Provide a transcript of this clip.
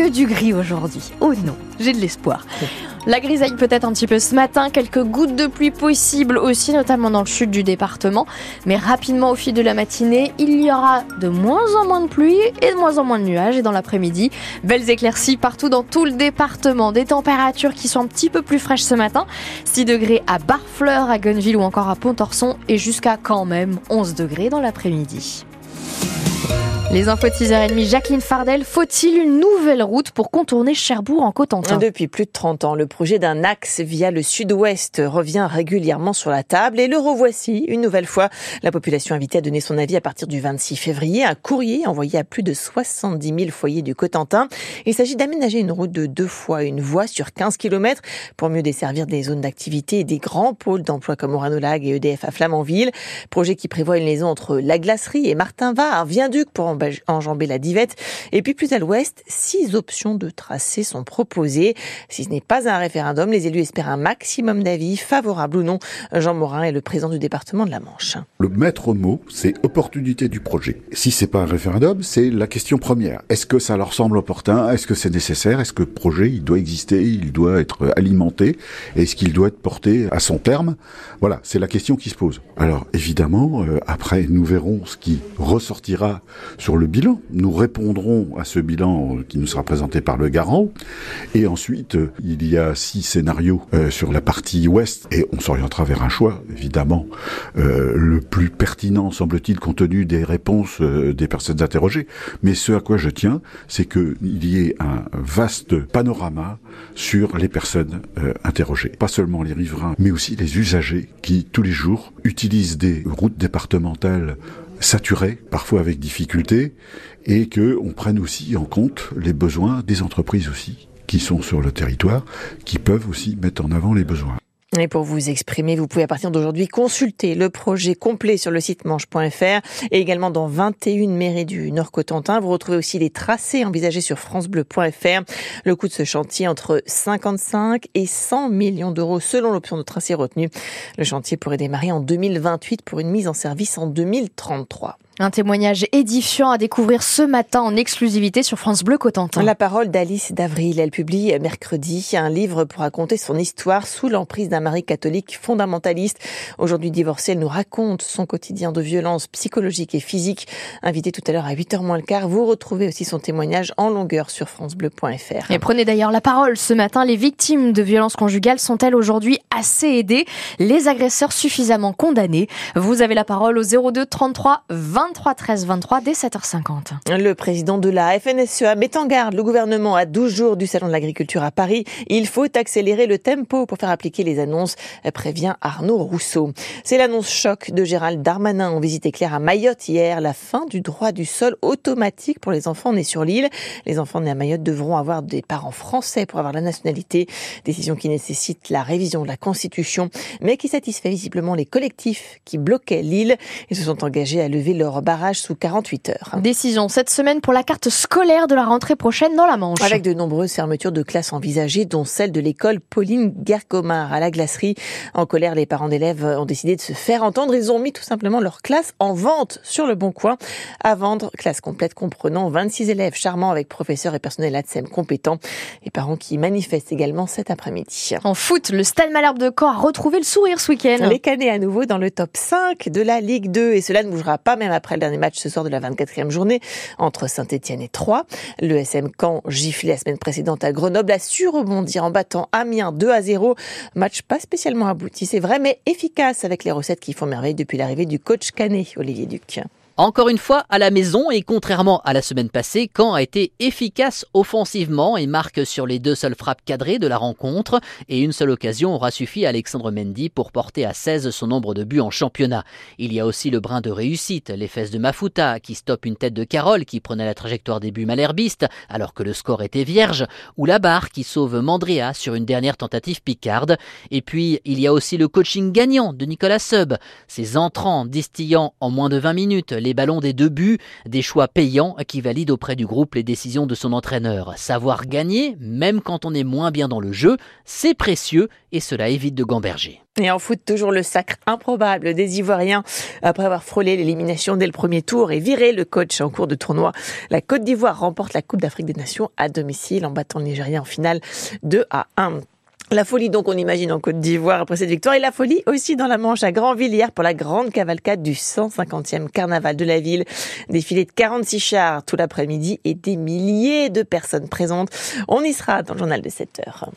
que du gris aujourd'hui. Oh non, j'ai de l'espoir. La grisaille peut-être un petit peu ce matin, quelques gouttes de pluie possibles aussi, notamment dans le sud du département. Mais rapidement au fil de la matinée, il y aura de moins en moins de pluie et de moins en moins de nuages. Et dans l'après-midi, belles éclaircies partout dans tout le département. Des températures qui sont un petit peu plus fraîches ce matin. 6 degrés à Barfleur, à Gonneville ou encore à Pontorson et jusqu'à quand même 11 degrés dans l'après-midi. Les infos de 6h30, Jacqueline Fardel, faut-il une nouvelle route pour contourner Cherbourg en Cotentin? Depuis plus de 30 ans, le projet d'un axe via le sud-ouest revient régulièrement sur la table et le revoici une nouvelle fois. La population invitée à donner son avis à partir du 26 février. Un courrier envoyé à plus de 70 000 foyers du Cotentin. Il s'agit d'aménager une route de deux fois une voie sur 15 km pour mieux desservir des zones d'activité et des grands pôles d'emploi comme Oranolag et EDF à Flamanville. Projet qui prévoit une liaison entre la glacerie et Martin-Va, un viaduc pour enjamber la divette. Et puis plus à l'ouest, six options de tracé sont proposées. Si ce n'est pas un référendum, les élus espèrent un maximum d'avis, favorables ou non. Jean Morin est le président du département de la Manche. Le maître mot, c'est opportunité du projet. Si c'est pas un référendum, c'est la question première. Est-ce que ça leur semble opportun? Est-ce que c'est nécessaire? Est-ce que le projet, il doit exister? Il doit être alimenté? Est-ce qu'il doit être porté à son terme? Voilà, c'est la question qui se pose. Alors évidemment, euh, après, nous verrons ce qui ressortira le bilan. Nous répondrons à ce bilan qui nous sera présenté par le garant. Et ensuite, il y a six scénarios euh, sur la partie ouest et on s'orientera vers un choix, évidemment, euh, le plus pertinent, semble-t-il, compte tenu des réponses euh, des personnes interrogées. Mais ce à quoi je tiens, c'est qu'il y ait un vaste panorama sur les personnes interrogées. Pas seulement les riverains, mais aussi les usagers qui, tous les jours, utilisent des routes départementales saturé, parfois avec difficulté, et que on prenne aussi en compte les besoins des entreprises aussi qui sont sur le territoire, qui peuvent aussi mettre en avant les besoins. Et pour vous exprimer, vous pouvez à partir d'aujourd'hui consulter le projet complet sur le site manche.fr et également dans 21 mairies du Nord-Cotentin. Vous retrouvez aussi les tracés envisagés sur francebleu.fr. Le coût de ce chantier entre 55 et 100 millions d'euros selon l'option de tracé retenue. Le chantier pourrait démarrer en 2028 pour une mise en service en 2033. Un témoignage édifiant à découvrir ce matin en exclusivité sur France Bleu Cotentin. La parole d'Alice d'Avril. Elle publie mercredi un livre pour raconter son histoire sous l'emprise d'un mari catholique fondamentaliste. Aujourd'hui divorcée, elle nous raconte son quotidien de violence psychologique et physique. Invitée tout à l'heure à 8h moins le quart, vous retrouvez aussi son témoignage en longueur sur francebleu.fr. Et prenez d'ailleurs la parole ce matin. Les victimes de violences conjugales sont-elles aujourd'hui assez aidées? Les agresseurs suffisamment condamnés? Vous avez la parole au 02 33 20 23 13 23 dès 7h50. Le président de la FNSEA met en garde le gouvernement à 12 jours du Salon de l'agriculture à Paris. Il faut accélérer le tempo pour faire appliquer les annonces, prévient Arnaud Rousseau. C'est l'annonce choc de Gérald Darmanin en visite éclair à Mayotte hier, la fin du droit du sol automatique pour les enfants nés sur l'île. Les enfants nés à Mayotte devront avoir des parents français pour avoir la nationalité. Décision qui nécessite la révision de la Constitution, mais qui satisfait visiblement les collectifs qui bloquaient l'île. Ils se sont engagés à lever leur barrage sous 48 heures. Décision cette semaine pour la carte scolaire de la rentrée prochaine dans la Manche. Avec de nombreuses fermetures de classes envisagées, dont celle de l'école Pauline Gercomar à la glacerie. En colère, les parents d'élèves ont décidé de se faire entendre. Ils ont mis tout simplement leur classe en vente sur le Bon Coin. À vendre, classe complète comprenant 26 élèves charmants avec professeurs et personnel ATSEM compétents. Les parents qui manifestent également cet après-midi. En foot, le Stade Malherbe de Caen a retrouvé le sourire ce week-end. Les Canets à nouveau dans le top 5 de la Ligue 2 et cela ne bougera pas même après le dernier match ce soir de la 24e journée entre Saint-Etienne et Troyes. Le SM Caen, giflé la semaine précédente à Grenoble, a su rebondir en battant Amiens 2 à 0. Match pas spécialement abouti, c'est vrai, mais efficace avec les recettes qui font merveille depuis l'arrivée du coach Canet, Olivier Duc. Encore une fois, à la maison et contrairement à la semaine passée, Caen a été efficace offensivement et marque sur les deux seules frappes cadrées de la rencontre et une seule occasion aura suffi à Alexandre Mendy pour porter à 16 son nombre de buts en championnat. Il y a aussi le brin de réussite, les fesses de Mafuta qui stoppe une tête de Carole qui prenait la trajectoire des buts malherbistes alors que le score était vierge ou la barre qui sauve Mandrea sur une dernière tentative picarde. Et puis, il y a aussi le coaching gagnant de Nicolas Sub, ses entrants distillant en moins de 20 minutes les les ballons des deux buts, des choix payants qui valident auprès du groupe les décisions de son entraîneur. Savoir gagner, même quand on est moins bien dans le jeu, c'est précieux et cela évite de gamberger. Et en foot, toujours le sacre improbable des Ivoiriens. Après avoir frôlé l'élimination dès le premier tour et viré le coach en cours de tournoi, la Côte d'Ivoire remporte la Coupe d'Afrique des Nations à domicile en battant le Nigeria en finale 2 à 1. La folie donc on imagine en Côte d'Ivoire après cette victoire et la folie aussi dans la Manche à Grandville hier pour la grande cavalcade du 150e carnaval de la ville. Défilé de 46 chars tout l'après-midi et des milliers de personnes présentes. On y sera dans le journal de 7 heures.